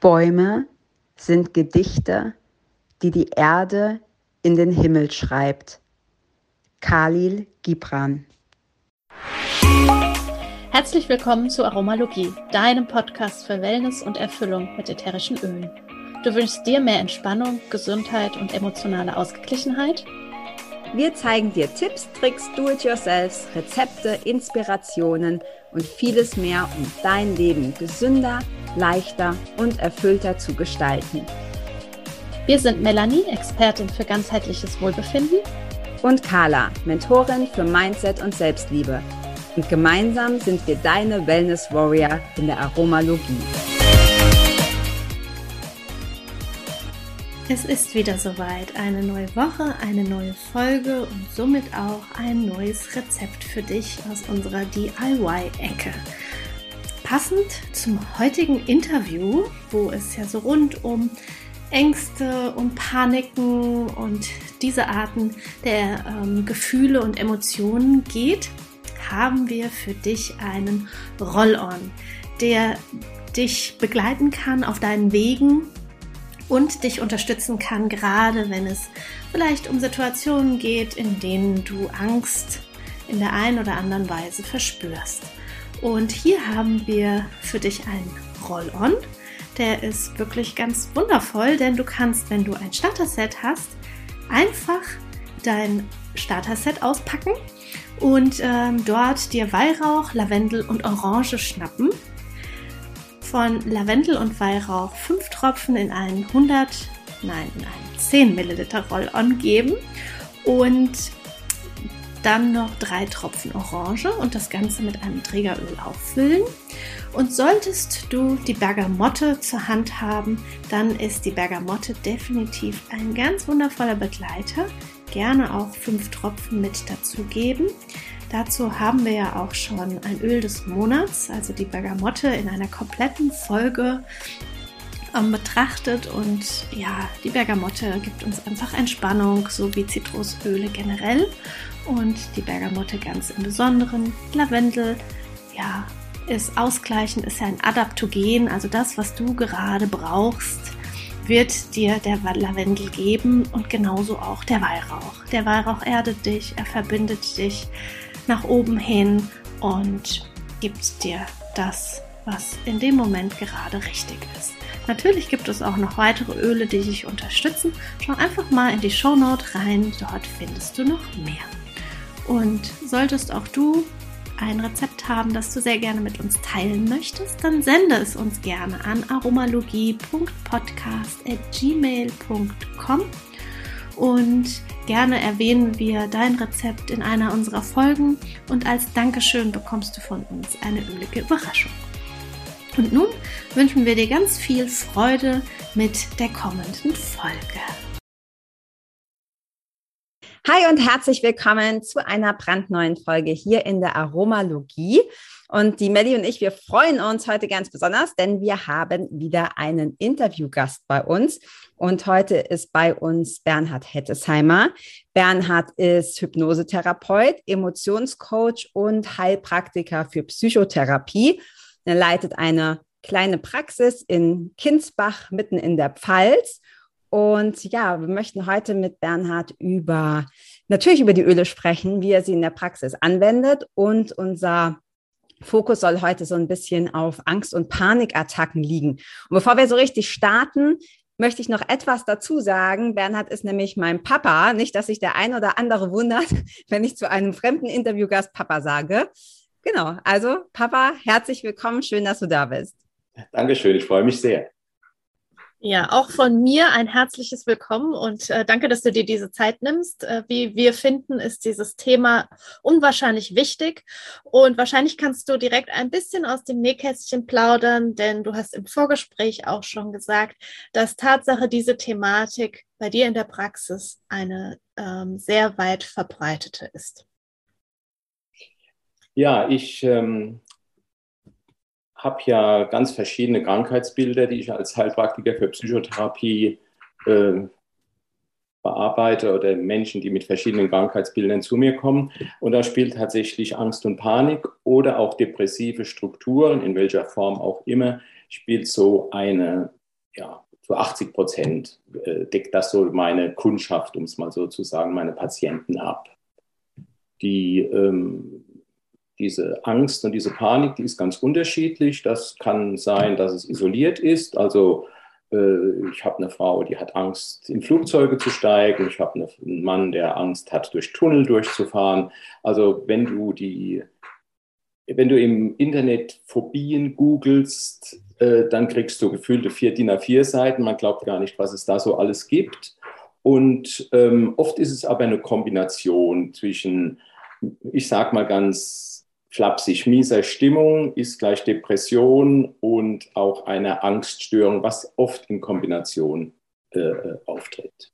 Bäume sind Gedichte, die die Erde in den Himmel schreibt. Khalil Gibran. Herzlich willkommen zu Aromalogie, deinem Podcast für Wellness und Erfüllung mit ätherischen Ölen. Du wünschst dir mehr Entspannung, Gesundheit und emotionale Ausgeglichenheit? Wir zeigen dir Tipps, Tricks, Do-it-yourselfs, Rezepte, Inspirationen und vieles mehr, um dein Leben gesünder, leichter und erfüllter zu gestalten. Wir sind Melanie, Expertin für ganzheitliches Wohlbefinden. Und Carla, Mentorin für Mindset und Selbstliebe. Und gemeinsam sind wir deine Wellness Warrior in der Aromalogie. Es ist wieder soweit. Eine neue Woche, eine neue Folge und somit auch ein neues Rezept für dich aus unserer DIY-Ecke. Passend zum heutigen Interview, wo es ja so rund um Ängste und Paniken und diese Arten der ähm, Gefühle und Emotionen geht, haben wir für dich einen Roll-on, der dich begleiten kann auf deinen Wegen und dich unterstützen kann, gerade wenn es vielleicht um Situationen geht, in denen du Angst in der einen oder anderen Weise verspürst. Und hier haben wir für dich einen Roll-On. Der ist wirklich ganz wundervoll, denn du kannst, wenn du ein Starter-Set hast, einfach dein Starter-Set auspacken und ähm, dort dir Weihrauch, Lavendel und Orange schnappen. Von Lavendel und Weihrauch 5 Tropfen in einen 100, nein, in einen 10 Milliliter Roll-On geben und dann noch drei Tropfen Orange und das Ganze mit einem Trägeröl auffüllen. Und solltest du die Bergamotte zur Hand haben, dann ist die Bergamotte definitiv ein ganz wundervoller Begleiter. Gerne auch fünf Tropfen mit dazugeben. Dazu haben wir ja auch schon ein Öl des Monats, also die Bergamotte in einer kompletten Folge ähm, betrachtet und ja, die Bergamotte gibt uns einfach Entspannung, so wie Zitrusöle generell und die Bergamotte ganz im Besonderen. Lavendel, ja, ist ausgleichend, ist ja ein Adaptogen, also das, was du gerade brauchst, wird dir der Lavendel geben und genauso auch der Weihrauch. Der Weihrauch erdet dich, er verbindet dich nach oben hin und gibt dir das, was in dem Moment gerade richtig ist. Natürlich gibt es auch noch weitere Öle, die dich unterstützen. Schau einfach mal in die Shownote rein, dort findest du noch mehr. Und solltest auch du ein Rezept haben, das du sehr gerne mit uns teilen möchtest, dann sende es uns gerne an aromalogie.podcast.gmail.com und gerne erwähnen wir dein Rezept in einer unserer Folgen und als Dankeschön bekommst du von uns eine ölige Überraschung. Und nun wünschen wir dir ganz viel Freude mit der kommenden Folge. Hi und herzlich willkommen zu einer brandneuen Folge hier in der Aromalogie. Und die Melli und ich, wir freuen uns heute ganz besonders, denn wir haben wieder einen Interviewgast bei uns. Und heute ist bei uns Bernhard Hettesheimer. Bernhard ist Hypnosetherapeut, Emotionscoach und Heilpraktiker für Psychotherapie. Er leitet eine kleine Praxis in Kinsbach mitten in der Pfalz und ja, wir möchten heute mit Bernhard über, natürlich über die Öle sprechen, wie er sie in der Praxis anwendet. Und unser Fokus soll heute so ein bisschen auf Angst- und Panikattacken liegen. Und bevor wir so richtig starten, möchte ich noch etwas dazu sagen. Bernhard ist nämlich mein Papa. Nicht, dass sich der ein oder andere wundert, wenn ich zu einem fremden Interviewgast Papa sage. Genau, also Papa, herzlich willkommen. Schön, dass du da bist. Dankeschön, ich freue mich sehr. Ja, auch von mir ein herzliches Willkommen und äh, danke, dass du dir diese Zeit nimmst. Äh, wie wir finden, ist dieses Thema unwahrscheinlich wichtig und wahrscheinlich kannst du direkt ein bisschen aus dem Nähkästchen plaudern, denn du hast im Vorgespräch auch schon gesagt, dass Tatsache diese Thematik bei dir in der Praxis eine ähm, sehr weit verbreitete ist. Ja, ich ähm, habe ja ganz verschiedene Krankheitsbilder, die ich als Heilpraktiker für Psychotherapie äh, bearbeite oder Menschen, die mit verschiedenen Krankheitsbildern zu mir kommen. Und da spielt tatsächlich Angst und Panik oder auch depressive Strukturen, in welcher Form auch immer, spielt so eine ja, zu 80 Prozent äh, deckt das so meine Kundschaft, um es mal so zu sagen, meine Patienten ab. Die, ähm, diese Angst und diese Panik, die ist ganz unterschiedlich. Das kann sein, dass es isoliert ist. Also äh, ich habe eine Frau, die hat Angst, in Flugzeuge zu steigen. Ich habe einen Mann, der Angst hat, durch Tunnel durchzufahren. Also wenn du die, wenn du im Internet Phobien googelst, äh, dann kriegst du gefühlte vier DIN A4 Seiten. Man glaubt gar nicht, was es da so alles gibt. Und ähm, oft ist es aber eine Kombination zwischen, ich sag mal ganz flapsig, mieser Stimmung ist gleich Depression und auch eine Angststörung, was oft in Kombination äh, äh auftritt.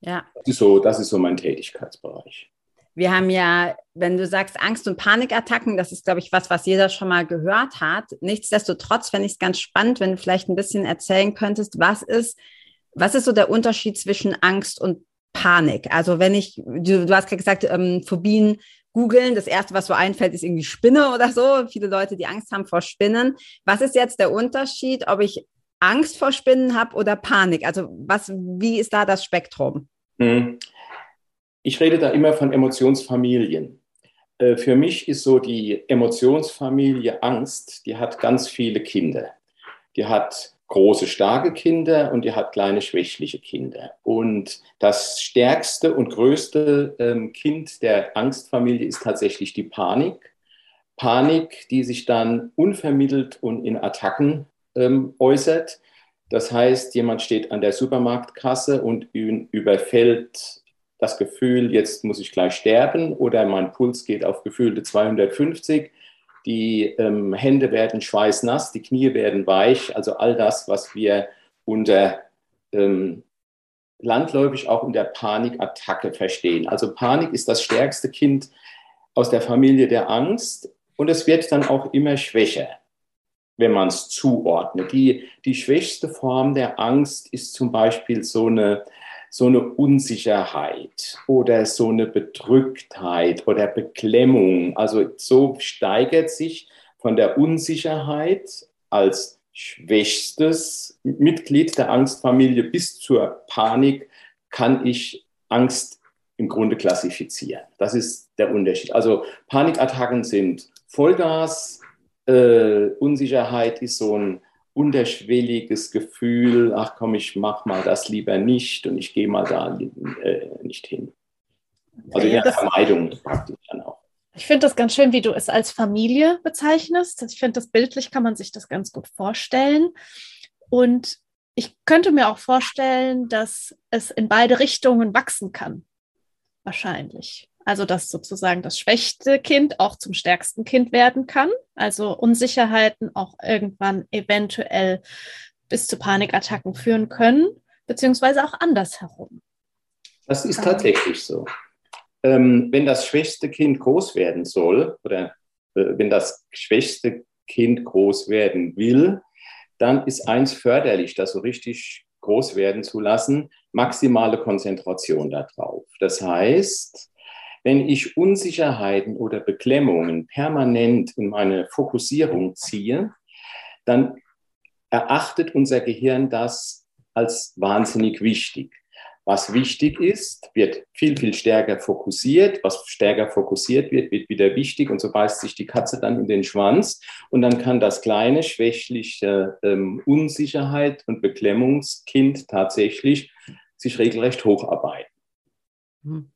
Ja. Das ist, so, das ist so mein Tätigkeitsbereich. Wir haben ja, wenn du sagst Angst- und Panikattacken, das ist, glaube ich, was, was jeder schon mal gehört hat. Nichtsdestotrotz fände ich es ganz spannend, wenn du vielleicht ein bisschen erzählen könntest, was ist, was ist so der Unterschied zwischen Angst und Panik? Also wenn ich, du, du hast gerade gesagt, ähm, Phobien googeln, das erste, was so einfällt, ist irgendwie Spinne oder so. Viele Leute, die Angst haben vor Spinnen. Was ist jetzt der Unterschied, ob ich Angst vor Spinnen habe oder Panik? Also was, wie ist da das Spektrum? Hm. Ich rede da immer von Emotionsfamilien. Äh, für mich ist so die Emotionsfamilie Angst, die hat ganz viele Kinder. Die hat große, starke Kinder und die hat kleine, schwächliche Kinder. Und das stärkste und größte ähm, Kind der Angstfamilie ist tatsächlich die Panik. Panik, die sich dann unvermittelt und in Attacken ähm, äußert. Das heißt, jemand steht an der Supermarktkasse und überfällt das Gefühl, jetzt muss ich gleich sterben oder mein Puls geht auf gefühlte 250. Die ähm, Hände werden schweißnass, die Knie werden weich, also all das, was wir unter ähm, landläufig auch unter Panikattacke verstehen. Also Panik ist das stärkste Kind aus der Familie der Angst und es wird dann auch immer schwächer, wenn man es zuordnet. Die, die schwächste Form der Angst ist zum Beispiel so eine so eine Unsicherheit oder so eine Bedrücktheit oder Beklemmung. Also so steigert sich von der Unsicherheit als schwächstes Mitglied der Angstfamilie bis zur Panik kann ich Angst im Grunde klassifizieren. Das ist der Unterschied. Also Panikattacken sind Vollgas, äh, Unsicherheit ist so ein unterschwelliges Gefühl, ach komm, ich mach mal das lieber nicht und ich gehe mal da äh, nicht hin. Also ja, Vermeidung praktisch dann auch. Ich finde das ganz schön, wie du es als Familie bezeichnest. Ich finde, das bildlich kann man sich das ganz gut vorstellen. Und ich könnte mir auch vorstellen, dass es in beide Richtungen wachsen kann. Wahrscheinlich. Also, dass sozusagen das schwächste Kind auch zum stärksten Kind werden kann. Also Unsicherheiten auch irgendwann eventuell bis zu Panikattacken führen können, beziehungsweise auch andersherum. Das ist tatsächlich so. Ähm, wenn das schwächste Kind groß werden soll oder äh, wenn das schwächste Kind groß werden will, dann ist eins förderlich, das so richtig groß werden zu lassen, maximale Konzentration darauf. Das heißt, wenn ich Unsicherheiten oder Beklemmungen permanent in meine Fokussierung ziehe, dann erachtet unser Gehirn das als wahnsinnig wichtig. Was wichtig ist, wird viel, viel stärker fokussiert. Was stärker fokussiert wird, wird wieder wichtig. Und so beißt sich die Katze dann in den Schwanz. Und dann kann das kleine, schwächliche ähm, Unsicherheit und Beklemmungskind tatsächlich sich regelrecht hocharbeiten. Hm.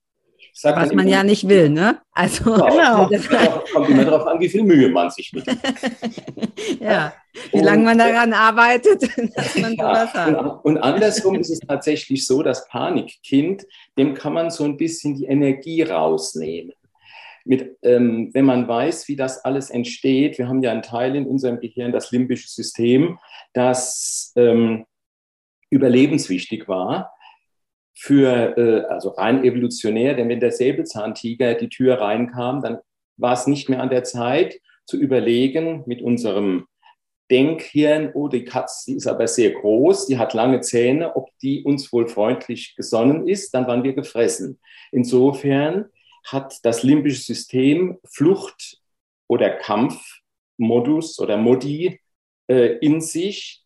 Was man ja nicht will, ne? Also genau. genau. kommt immer darauf an, wie viel Mühe man sich mit. ja, wie lange man daran arbeitet, dass man sowas hat. Und, und andersrum ist es tatsächlich so, das Panikkind, dem kann man so ein bisschen die Energie rausnehmen. Mit, ähm, wenn man weiß, wie das alles entsteht, wir haben ja einen Teil in unserem Gehirn, das limbische System, das ähm, überlebenswichtig war für, äh, also rein evolutionär, denn wenn der Säbelzahntiger die Tür reinkam, dann war es nicht mehr an der Zeit zu überlegen mit unserem Denkhirn, oh, die Katze, die ist aber sehr groß, die hat lange Zähne, ob die uns wohl freundlich gesonnen ist, dann waren wir gefressen. Insofern hat das limbische System Flucht- oder Kampfmodus oder Modi äh, in sich,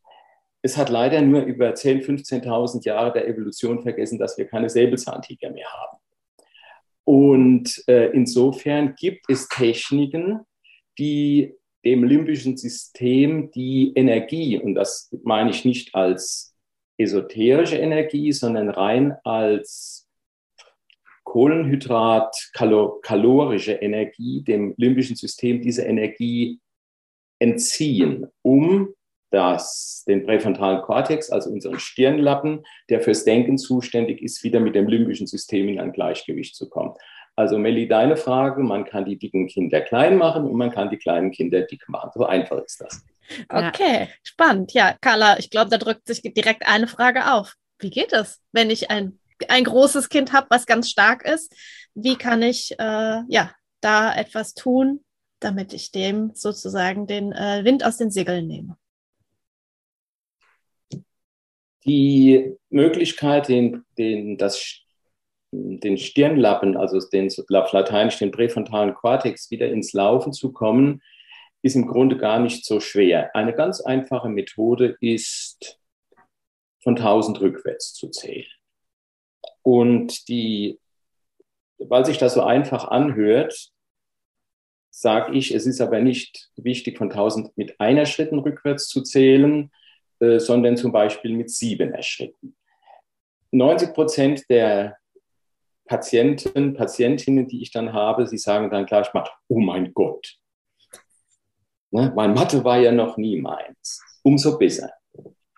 es hat leider nur über 10.000, 15.000 Jahre der Evolution vergessen, dass wir keine Säbelzahntiger mehr haben. Und äh, insofern gibt es Techniken, die dem limbischen System die Energie, und das meine ich nicht als esoterische Energie, sondern rein als Kohlenhydrat, kalorische Energie, dem limbischen System diese Energie entziehen, um das, den präfrontalen Kortex, also unseren Stirnlappen, der fürs Denken zuständig ist, wieder mit dem limbischen System in ein Gleichgewicht zu kommen. Also Melli, deine Frage, man kann die dicken Kinder klein machen und man kann die kleinen Kinder dick machen. So einfach ist das. Okay, ja. spannend. Ja, Carla, ich glaube, da drückt sich direkt eine Frage auf. Wie geht es, wenn ich ein, ein großes Kind habe, was ganz stark ist? Wie kann ich äh, ja, da etwas tun, damit ich dem sozusagen den äh, Wind aus den Segeln nehme? Die Möglichkeit, den, den, das, den Stirnlappen, also den auf Lateinisch den präfrontalen Kortex, wieder ins Laufen zu kommen, ist im Grunde gar nicht so schwer. Eine ganz einfache Methode ist, von 1000 rückwärts zu zählen. Und die, weil sich das so einfach anhört, sage ich, es ist aber nicht wichtig, von 1000 mit einer Schritten rückwärts zu zählen, äh, sondern zum Beispiel mit sieben Schritten. 90 Prozent der Patienten, Patientinnen, die ich dann habe, sie sagen dann gleich mal, oh mein Gott, ne, mein Mathe war ja noch nie meins. Umso besser,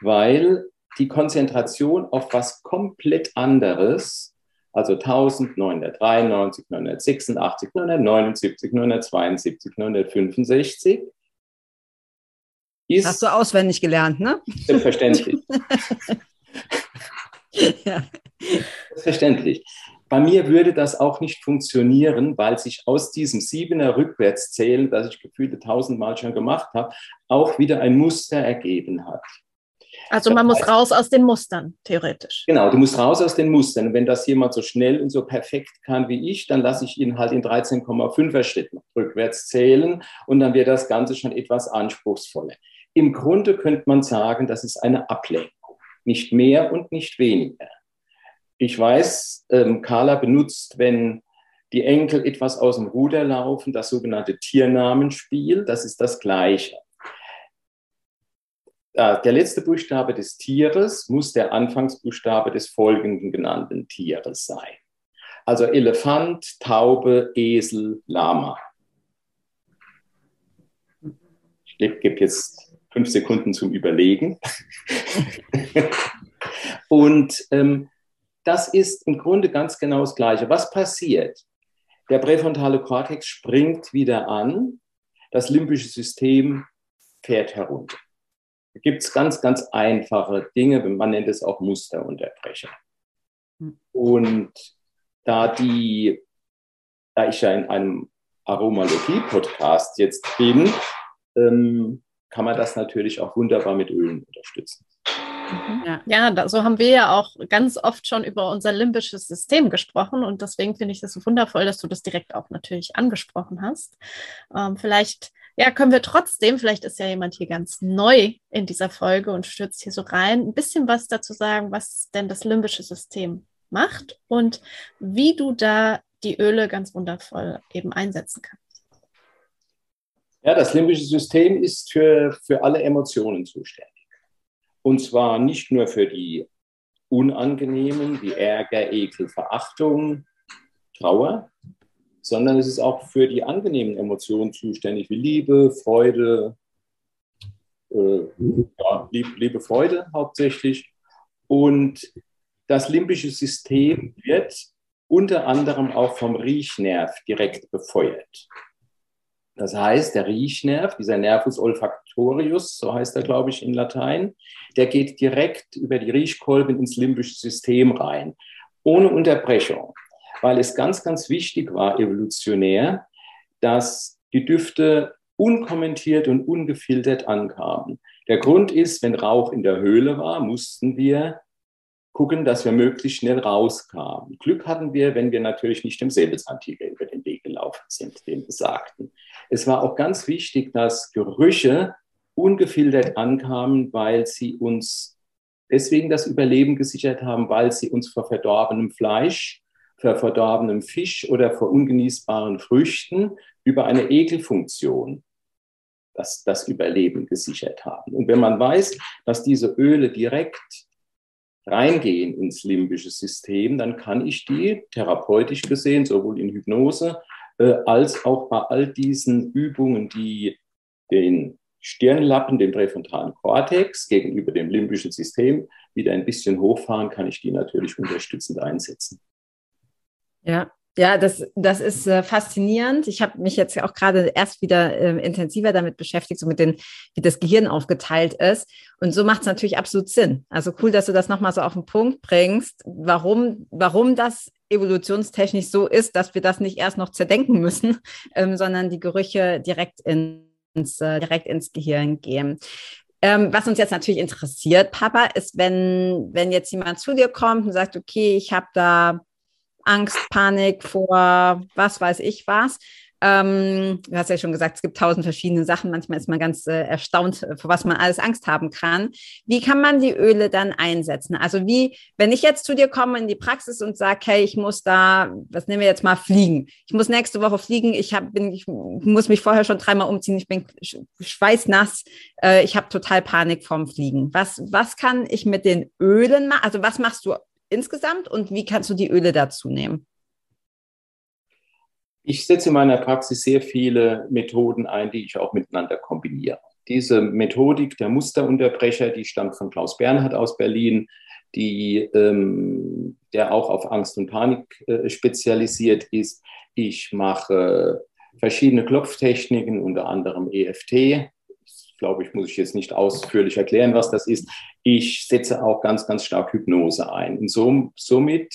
weil die Konzentration auf was komplett anderes, also 1993, 986, 979, 972, 965, ist. Hast du auswendig gelernt, ne? Selbstverständlich. ja. Selbstverständlich. Bei mir würde das auch nicht funktionieren, weil sich aus diesem Siebener Rückwärtszählen, das ich gefühlte tausendmal schon gemacht habe, auch wieder ein Muster ergeben hat. Also man muss raus aus den Mustern, theoretisch. Genau, du musst raus aus den Mustern. Und wenn das jemand so schnell und so perfekt kann wie ich, dann lasse ich ihn halt in 13,5er Schritten rückwärts zählen und dann wird das Ganze schon etwas anspruchsvoller. Im Grunde könnte man sagen, das ist eine Ablenkung, nicht mehr und nicht weniger. Ich weiß, ähm, Carla benutzt, wenn die Enkel etwas aus dem Ruder laufen, das sogenannte Tiernamenspiel, das ist das Gleiche. Der letzte Buchstabe des Tieres muss der Anfangsbuchstabe des folgenden genannten Tieres sein. Also Elefant, Taube, Esel, Lama. Ich gebe jetzt fünf Sekunden zum Überlegen. und ähm, das ist im Grunde ganz genau das Gleiche. Was passiert? Der präfrontale Kortex springt wieder an, das limbische System fährt herunter. Da gibt es ganz, ganz einfache Dinge, man nennt es auch Musterunterbrecher. Und da, die, da ich ja in einem Aromalogie-Podcast jetzt bin, ähm, kann man das natürlich auch wunderbar mit Ölen unterstützen. Mhm. Ja, ja da, so haben wir ja auch ganz oft schon über unser limbisches System gesprochen und deswegen finde ich das wundervoll, dass du das direkt auch natürlich angesprochen hast. Ähm, vielleicht ja, können wir trotzdem, vielleicht ist ja jemand hier ganz neu in dieser Folge und stürzt hier so rein, ein bisschen was dazu sagen, was denn das limbische System macht und wie du da die Öle ganz wundervoll eben einsetzen kannst. Ja, das limbische System ist für, für alle Emotionen zuständig. Und zwar nicht nur für die unangenehmen, wie Ärger, Ekel, Verachtung, Trauer, sondern es ist auch für die angenehmen Emotionen zuständig, wie Liebe, Freude, äh, ja, Liebe, Liebe, Freude hauptsächlich. Und das limbische System wird unter anderem auch vom Riechnerv direkt befeuert. Das heißt, der Riechnerv, dieser Nervus olfactorius, so heißt er, glaube ich, in Latein, der geht direkt über die Riechkolben ins limbische System rein, ohne Unterbrechung, weil es ganz, ganz wichtig war, evolutionär, dass die Düfte unkommentiert und ungefiltert ankamen. Der Grund ist, wenn Rauch in der Höhle war, mussten wir gucken, dass wir möglichst schnell rauskamen. Glück hatten wir, wenn wir natürlich nicht dem Säbelzahntiger über den Weg sind, dem besagten. Es war auch ganz wichtig, dass Gerüche ungefiltert ankamen, weil sie uns deswegen das Überleben gesichert haben, weil sie uns vor verdorbenem Fleisch, vor verdorbenem Fisch oder vor ungenießbaren Früchten über eine Ekelfunktion das, das Überleben gesichert haben. Und wenn man weiß, dass diese Öle direkt reingehen ins limbische System, dann kann ich die therapeutisch gesehen, sowohl in Hypnose äh, als auch bei all diesen Übungen, die den Stirnlappen, dem präfrontalen Kortex gegenüber dem limbischen System wieder ein bisschen hochfahren, kann ich die natürlich unterstützend einsetzen. Ja, ja, das, das ist äh, faszinierend. Ich habe mich jetzt auch gerade erst wieder äh, intensiver damit beschäftigt, so mit den, wie das Gehirn aufgeteilt ist. Und so macht es natürlich absolut Sinn. Also cool, dass du das nochmal so auf den Punkt bringst, warum, warum das evolutionstechnisch so ist, dass wir das nicht erst noch zerdenken müssen, ähm, sondern die Gerüche direkt ins, äh, direkt ins Gehirn gehen. Ähm, was uns jetzt natürlich interessiert, Papa, ist, wenn, wenn jetzt jemand zu dir kommt und sagt, okay, ich habe da Angst, Panik vor was weiß ich was. Ähm, du hast ja schon gesagt, es gibt tausend verschiedene Sachen. Manchmal ist man ganz äh, erstaunt, äh, vor was man alles Angst haben kann. Wie kann man die Öle dann einsetzen? Also wie, wenn ich jetzt zu dir komme in die Praxis und sage, hey, ich muss da, was nehmen wir jetzt mal, fliegen. Ich muss nächste Woche fliegen. Ich, hab, bin, ich muss mich vorher schon dreimal umziehen. Ich bin schweißnass. Äh, ich habe total Panik vorm Fliegen. Was, was kann ich mit den Ölen machen? Also was machst du insgesamt und wie kannst du die Öle dazu nehmen? Ich setze in meiner Praxis sehr viele Methoden ein, die ich auch miteinander kombiniere. Diese Methodik der Musterunterbrecher, die stammt von Klaus Bernhard aus Berlin, die, ähm, der auch auf Angst und Panik äh, spezialisiert ist. Ich mache verschiedene Klopftechniken, unter anderem EFT, glaube ich, muss ich jetzt nicht ausführlich erklären, was das ist. Ich setze auch ganz, ganz stark Hypnose ein. Und so, somit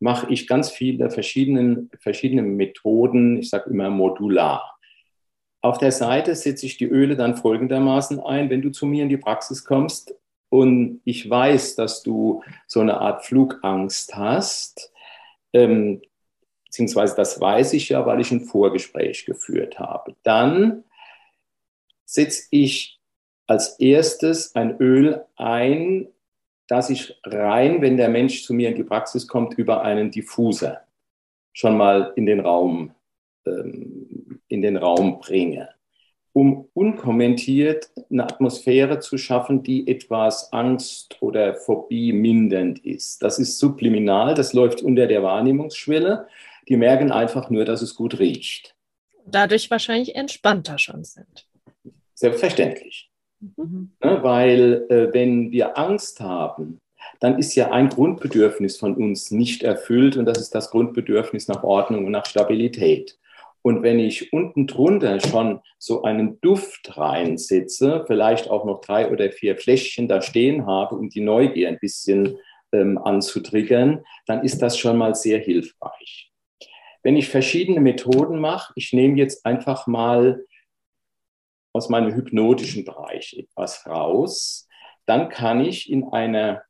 mache ich ganz viele verschiedene, verschiedene Methoden, ich sage immer modular. Auf der Seite setze ich die Öle dann folgendermaßen ein, wenn du zu mir in die Praxis kommst und ich weiß, dass du so eine Art Flugangst hast, ähm, beziehungsweise das weiß ich ja, weil ich ein Vorgespräch geführt habe, dann setze ich als erstes ein Öl ein, das ich rein, wenn der Mensch zu mir in die Praxis kommt, über einen Diffuser schon mal in den Raum, ähm, in den Raum bringe, um unkommentiert eine Atmosphäre zu schaffen, die etwas Angst oder Phobie mindernd ist. Das ist subliminal, das läuft unter der Wahrnehmungsschwelle. Die merken einfach nur, dass es gut riecht. Dadurch wahrscheinlich entspannter schon sind. Selbstverständlich. Mhm. Ne, weil äh, wenn wir Angst haben, dann ist ja ein Grundbedürfnis von uns nicht erfüllt und das ist das Grundbedürfnis nach Ordnung und nach Stabilität. Und wenn ich unten drunter schon so einen Duft reinsetze, vielleicht auch noch drei oder vier Fläschchen da stehen habe, um die Neugier ein bisschen ähm, anzutriggern, dann ist das schon mal sehr hilfreich. Wenn ich verschiedene Methoden mache, ich nehme jetzt einfach mal aus meinem hypnotischen Bereich etwas raus, dann kann ich in einer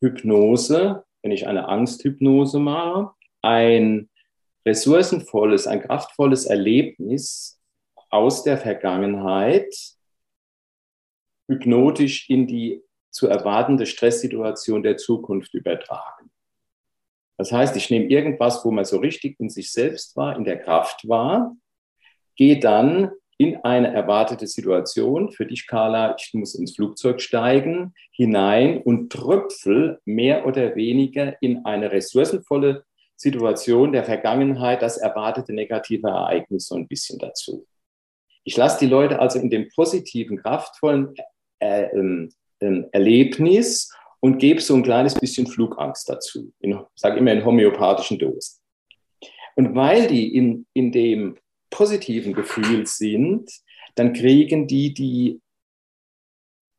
Hypnose, wenn ich eine Angsthypnose mache, ein ressourcenvolles, ein kraftvolles Erlebnis aus der Vergangenheit hypnotisch in die zu erwartende Stresssituation der Zukunft übertragen. Das heißt, ich nehme irgendwas, wo man so richtig in sich selbst war, in der Kraft war, gehe dann in eine erwartete Situation, für dich, Carla, ich muss ins Flugzeug steigen, hinein und tröpfel mehr oder weniger in eine ressourcenvolle Situation der Vergangenheit, das erwartete negative Ereignis so ein bisschen dazu. Ich lasse die Leute also in dem positiven, kraftvollen äh, äh, Erlebnis und gebe so ein kleines bisschen Flugangst dazu. Ich sage immer in homöopathischen Dosen. Und weil die in, in dem positiven Gefühl sind, dann kriegen die die,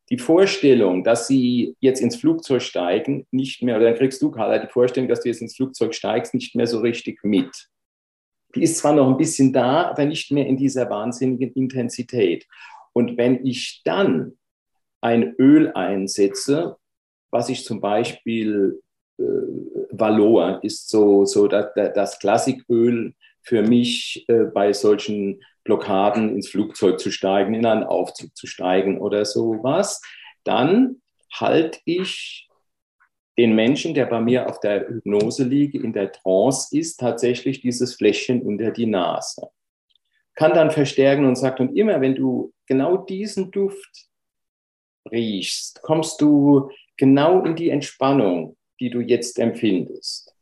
die Vorstellung, dass sie jetzt ins Flugzeug steigen, nicht mehr, oder dann kriegst du, Carla, die Vorstellung, dass du jetzt ins Flugzeug steigst, nicht mehr so richtig mit. Die ist zwar noch ein bisschen da, aber nicht mehr in dieser wahnsinnigen Intensität. Und wenn ich dann ein Öl einsetze, was ich zum Beispiel äh, Valor ist so, so das, das Klassiköl für mich äh, bei solchen Blockaden ins Flugzeug zu steigen, in einen Aufzug zu steigen oder sowas, dann halte ich den Menschen, der bei mir auf der Hypnose liegt, in der Trance ist, tatsächlich dieses Fläschchen unter die Nase. Kann dann verstärken und sagt, und immer wenn du genau diesen Duft riechst, kommst du genau in die Entspannung, die du jetzt empfindest.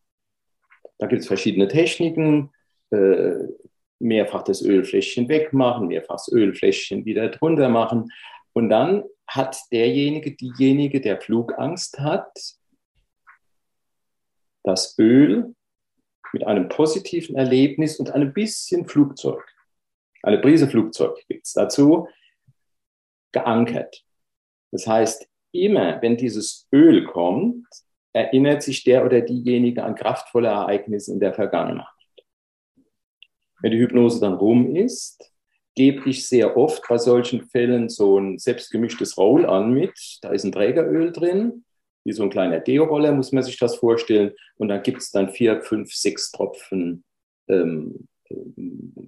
Da gibt es verschiedene Techniken. Äh, mehrfach das Ölfläschchen wegmachen, mehrfach das Ölfläschchen wieder drunter machen. Und dann hat derjenige, diejenige, der Flugangst hat, das Öl mit einem positiven Erlebnis und einem bisschen Flugzeug, eine Prise Flugzeug gibt es dazu, geankert. Das heißt, immer wenn dieses Öl kommt, erinnert sich der oder diejenige an kraftvolle Ereignisse in der Vergangenheit. Wenn die Hypnose dann rum ist, gebe ich sehr oft bei solchen Fällen so ein selbstgemischtes Roll-on mit. Da ist ein Trägeröl drin, wie so ein kleiner Deo-Roller, muss man sich das vorstellen. Und dann gibt es dann vier, fünf, sechs Tropfen ähm,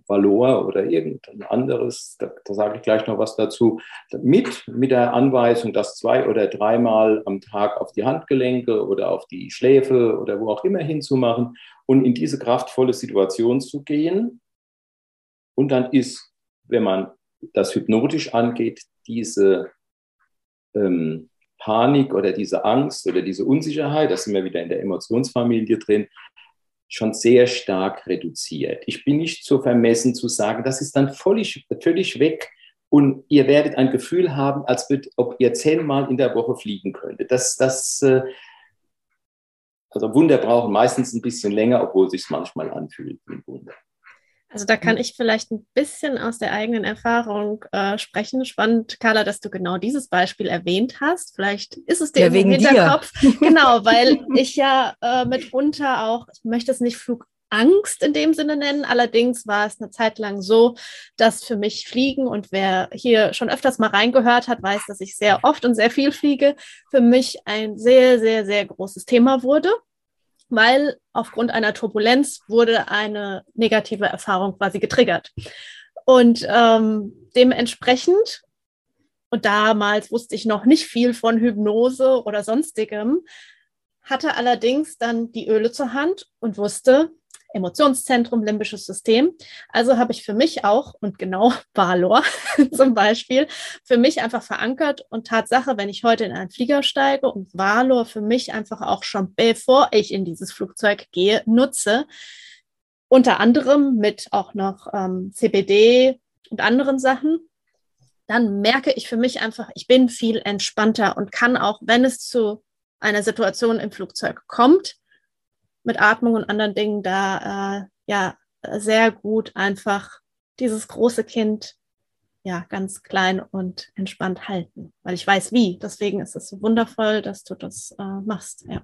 Valor oder irgendein anderes, da, da sage ich gleich noch was dazu, mit, mit der Anweisung, das zwei oder dreimal am Tag auf die Handgelenke oder auf die Schläfe oder wo auch immer hinzumachen und in diese kraftvolle Situation zu gehen. Und dann ist, wenn man das hypnotisch angeht, diese ähm, Panik oder diese Angst oder diese Unsicherheit, das sind wir wieder in der Emotionsfamilie drin, schon sehr stark reduziert. Ich bin nicht so vermessen zu sagen, das ist dann völlig, völlig weg und ihr werdet ein Gefühl haben, als wird, ob ihr zehnmal in der Woche fliegen könntet. Das, das, äh, also Wunder brauchen meistens ein bisschen länger, obwohl es sich manchmal anfühlt wie ein Wunder. Also da kann hm. ich vielleicht ein bisschen aus der eigenen Erfahrung äh, sprechen. Spannend, Carla, dass du genau dieses Beispiel erwähnt hast. Vielleicht ist es dir ja, im Hinterkopf. Dir. Genau, weil ich ja äh, mitunter auch, ich möchte es nicht Flugangst in dem Sinne nennen. Allerdings war es eine Zeit lang so, dass für mich Fliegen und wer hier schon öfters mal reingehört hat, weiß, dass ich sehr oft und sehr viel fliege, für mich ein sehr, sehr, sehr großes Thema wurde weil aufgrund einer Turbulenz wurde eine negative Erfahrung quasi getriggert. Und ähm, dementsprechend, und damals wusste ich noch nicht viel von Hypnose oder sonstigem, hatte allerdings dann die Öle zur Hand und wusste, Emotionszentrum, limbisches System. Also habe ich für mich auch, und genau Valor zum Beispiel, für mich einfach verankert und Tatsache, wenn ich heute in einen Flieger steige und Valor für mich einfach auch schon bevor ich in dieses Flugzeug gehe, nutze, unter anderem mit auch noch ähm, CBD und anderen Sachen, dann merke ich für mich einfach, ich bin viel entspannter und kann auch, wenn es zu einer Situation im Flugzeug kommt, mit Atmung und anderen Dingen da äh, ja sehr gut einfach dieses große Kind ja ganz klein und entspannt halten, weil ich weiß wie. Deswegen ist es so wundervoll, dass du das äh, machst. Ja.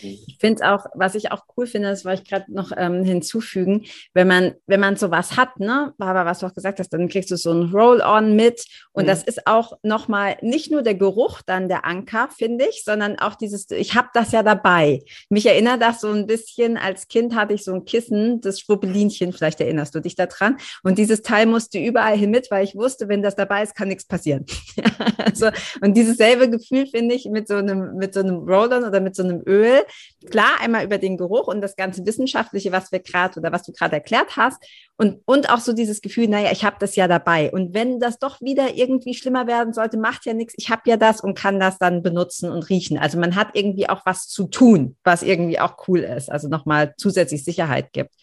Ich finde auch, was ich auch cool finde, das wollte ich gerade noch ähm, hinzufügen, wenn man, wenn man sowas hat, ne, Barbara, was du auch gesagt hast, dann kriegst du so ein Roll-on mit und mhm. das ist auch nochmal nicht nur der Geruch dann der Anker, finde ich, sondern auch dieses, ich habe das ja dabei. Mich erinnert das so ein bisschen, als Kind hatte ich so ein Kissen, das Schwuppelinchen, vielleicht erinnerst du dich daran und dieses Teil musste überall hin mit, weil ich wusste, wenn das dabei ist, kann nichts passieren. also, und dieses selbe Gefühl finde ich mit so einem, mit so einem Roll-on oder mit so einem Öl Öl. Klar, einmal über den Geruch und das ganze Wissenschaftliche, was wir gerade oder was du gerade erklärt hast. Und, und auch so dieses Gefühl, naja, ich habe das ja dabei. Und wenn das doch wieder irgendwie schlimmer werden sollte, macht ja nichts. Ich habe ja das und kann das dann benutzen und riechen. Also man hat irgendwie auch was zu tun, was irgendwie auch cool ist. Also nochmal zusätzlich Sicherheit gibt.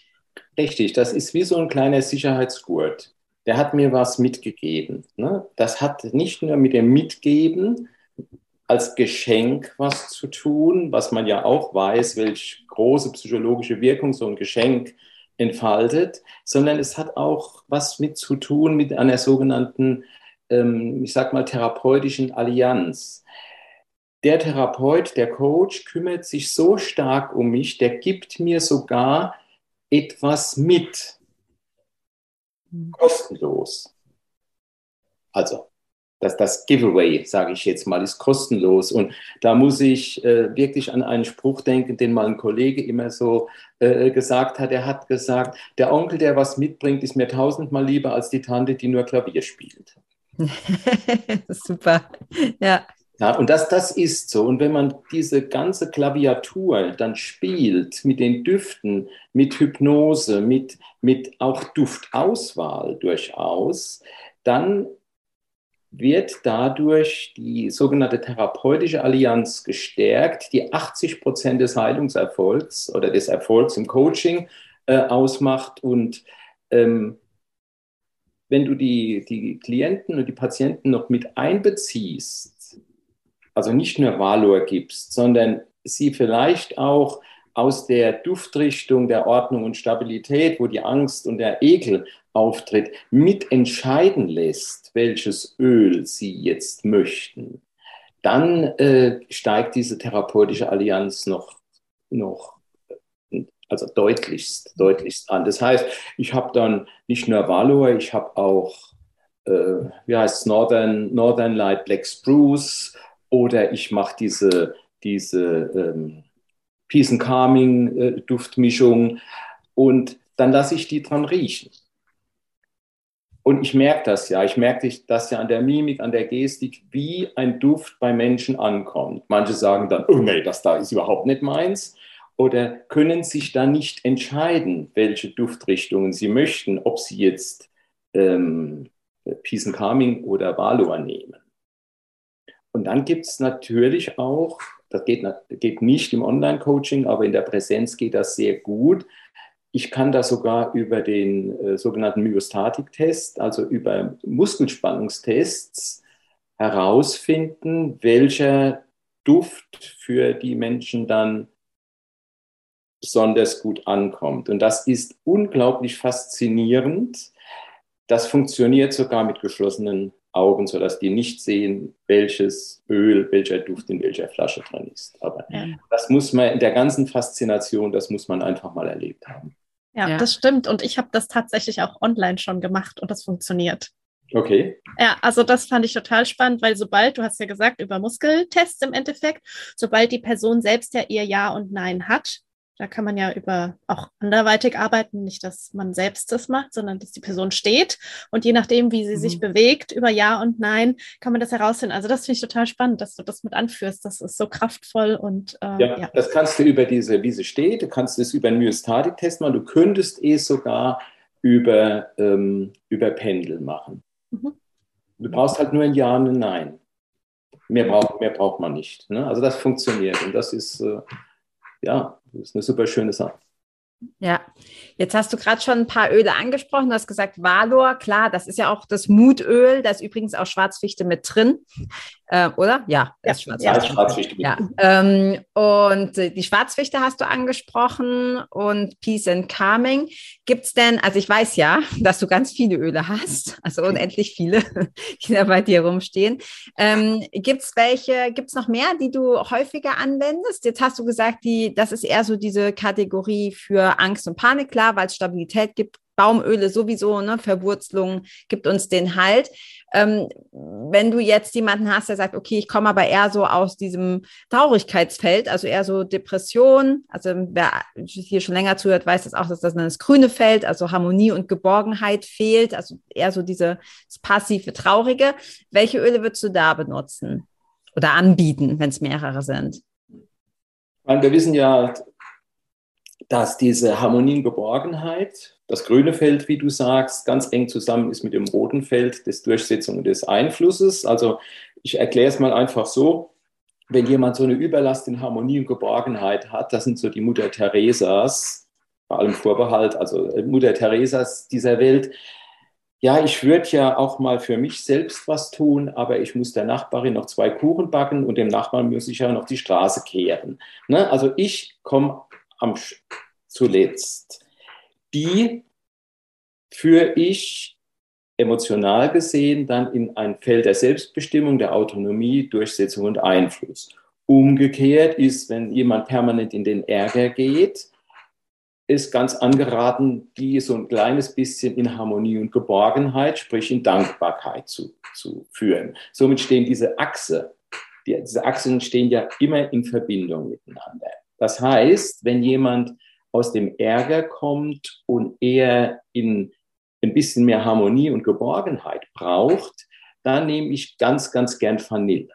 Richtig, das ist wie so ein kleiner Sicherheitsgurt. Der hat mir was mitgegeben. Ne? Das hat nicht nur mit dem Mitgeben als Geschenk was zu tun, was man ja auch weiß, welche große psychologische Wirkung so ein Geschenk entfaltet, sondern es hat auch was mit zu tun mit einer sogenannten, ähm, ich sag mal, therapeutischen Allianz. Der Therapeut, der Coach kümmert sich so stark um mich, der gibt mir sogar etwas mit, kostenlos. Also das, das Giveaway, sage ich jetzt mal, ist kostenlos. Und da muss ich äh, wirklich an einen Spruch denken, den mal ein Kollege immer so äh, gesagt hat. Er hat gesagt, der Onkel, der was mitbringt, ist mir tausendmal lieber als die Tante, die nur Klavier spielt. Super, ja. Ja, und das, das ist so. Und wenn man diese ganze Klaviatur dann spielt mit den Düften, mit Hypnose, mit, mit auch Duftauswahl durchaus, dann wird dadurch die sogenannte therapeutische Allianz gestärkt, die 80 Prozent des Heilungserfolgs oder des Erfolgs im Coaching äh, ausmacht. Und ähm, wenn du die, die Klienten und die Patienten noch mit einbeziehst, also nicht nur Valor gibst, sondern sie vielleicht auch aus der Duftrichtung der Ordnung und Stabilität, wo die Angst und der Ekel auftritt, mitentscheiden lässt, welches Öl sie jetzt möchten, dann äh, steigt diese therapeutische Allianz noch, noch also deutlichst, deutlichst an. Das heißt, ich habe dann nicht nur Valor, ich habe auch, äh, wie heißt es, Northern, Northern Light Black Spruce oder ich mache diese, diese ähm, Peace and Calming äh, Duftmischung und dann lasse ich die dran riechen. Und ich merke das ja, ich merke das ja an der Mimik, an der Gestik, wie ein Duft bei Menschen ankommt. Manche sagen dann, oh nee, das da ist überhaupt nicht meins. Oder können sich dann nicht entscheiden, welche Duftrichtungen sie möchten, ob sie jetzt ähm, Peace and Calming oder Valor nehmen. Und dann gibt es natürlich auch, das geht, geht nicht im Online-Coaching, aber in der Präsenz geht das sehr gut, ich kann da sogar über den äh, sogenannten Myostatik-Test, also über Muskelspannungstests, herausfinden, welcher Duft für die Menschen dann besonders gut ankommt. Und das ist unglaublich faszinierend. Das funktioniert sogar mit geschlossenen Augen, sodass die nicht sehen, welches Öl, welcher Duft in welcher Flasche drin ist. Aber ja. das muss man in der ganzen Faszination, das muss man einfach mal erlebt haben. Ja, ja, das stimmt. Und ich habe das tatsächlich auch online schon gemacht und das funktioniert. Okay. Ja, also das fand ich total spannend, weil sobald, du hast ja gesagt, über Muskeltests im Endeffekt, sobald die Person selbst ja ihr Ja und Nein hat, da kann man ja über auch anderweitig arbeiten, nicht, dass man selbst das macht, sondern dass die Person steht und je nachdem, wie sie mhm. sich bewegt, über Ja und Nein, kann man das herausfinden. Also das finde ich total spannend, dass du das mit anführst. Das ist so kraftvoll und äh, ja, ja, das kannst du über diese, wie sie steht, du kannst es über einen Myostatik-Test machen, du könntest es sogar über, ähm, über Pendel machen. Mhm. Du brauchst halt nur ein Ja und ein Nein. Mehr braucht, mehr braucht man nicht. Ne? Also das funktioniert und das ist äh, ja, das ist eine super schöne Sache. Ja, jetzt hast du gerade schon ein paar Öle angesprochen. Du hast gesagt, Valor, klar, das ist ja auch das Mutöl. Da ist übrigens auch Schwarzfichte mit drin, äh, oder? Ja, ja, ist Schwarzfichte. Ja, Schwarzfichte ja. Ähm, und die Schwarzfichte hast du angesprochen und Peace and Calming. Gibt es denn, also ich weiß ja, dass du ganz viele Öle hast, also unendlich viele, die da bei dir rumstehen. Ähm, gibt es welche, gibt es noch mehr, die du häufiger anwendest? Jetzt hast du gesagt, die, das ist eher so diese Kategorie für Angst und Panik, klar, weil es Stabilität gibt. Baumöle sowieso, ne, Verwurzelung gibt uns den Halt. Ähm, wenn du jetzt jemanden hast, der sagt, okay, ich komme aber eher so aus diesem Traurigkeitsfeld, also eher so Depression, also wer hier schon länger zuhört, weiß das auch, dass das das grüne Feld, also Harmonie und Geborgenheit fehlt, also eher so dieses passive Traurige. Welche Öle würdest du da benutzen oder anbieten, wenn es mehrere sind? Wir wissen ja, dass diese Harmonie und Geborgenheit, das grüne Feld, wie du sagst, ganz eng zusammen ist mit dem roten Feld des Durchsetzung und des Einflusses. Also ich erkläre es mal einfach so, wenn jemand so eine Überlast in Harmonie und Geborgenheit hat, das sind so die Mutter Theresas, bei allem Vorbehalt, also Mutter Theresas dieser Welt. Ja, ich würde ja auch mal für mich selbst was tun, aber ich muss der Nachbarin noch zwei Kuchen backen und dem Nachbarn muss ich ja noch die Straße kehren. Ne? Also ich komme am zuletzt, die führe ich emotional gesehen dann in ein Feld der Selbstbestimmung, der Autonomie, Durchsetzung und Einfluss. Umgekehrt ist, wenn jemand permanent in den Ärger geht, ist ganz angeraten, die so ein kleines bisschen in Harmonie und Geborgenheit, sprich in Dankbarkeit zu, zu führen. Somit stehen diese Achse, die, diese Achsen stehen ja immer in Verbindung miteinander. Das heißt, wenn jemand aus dem Ärger kommt und eher in ein bisschen mehr Harmonie und Geborgenheit braucht, dann nehme ich ganz, ganz gern Vanille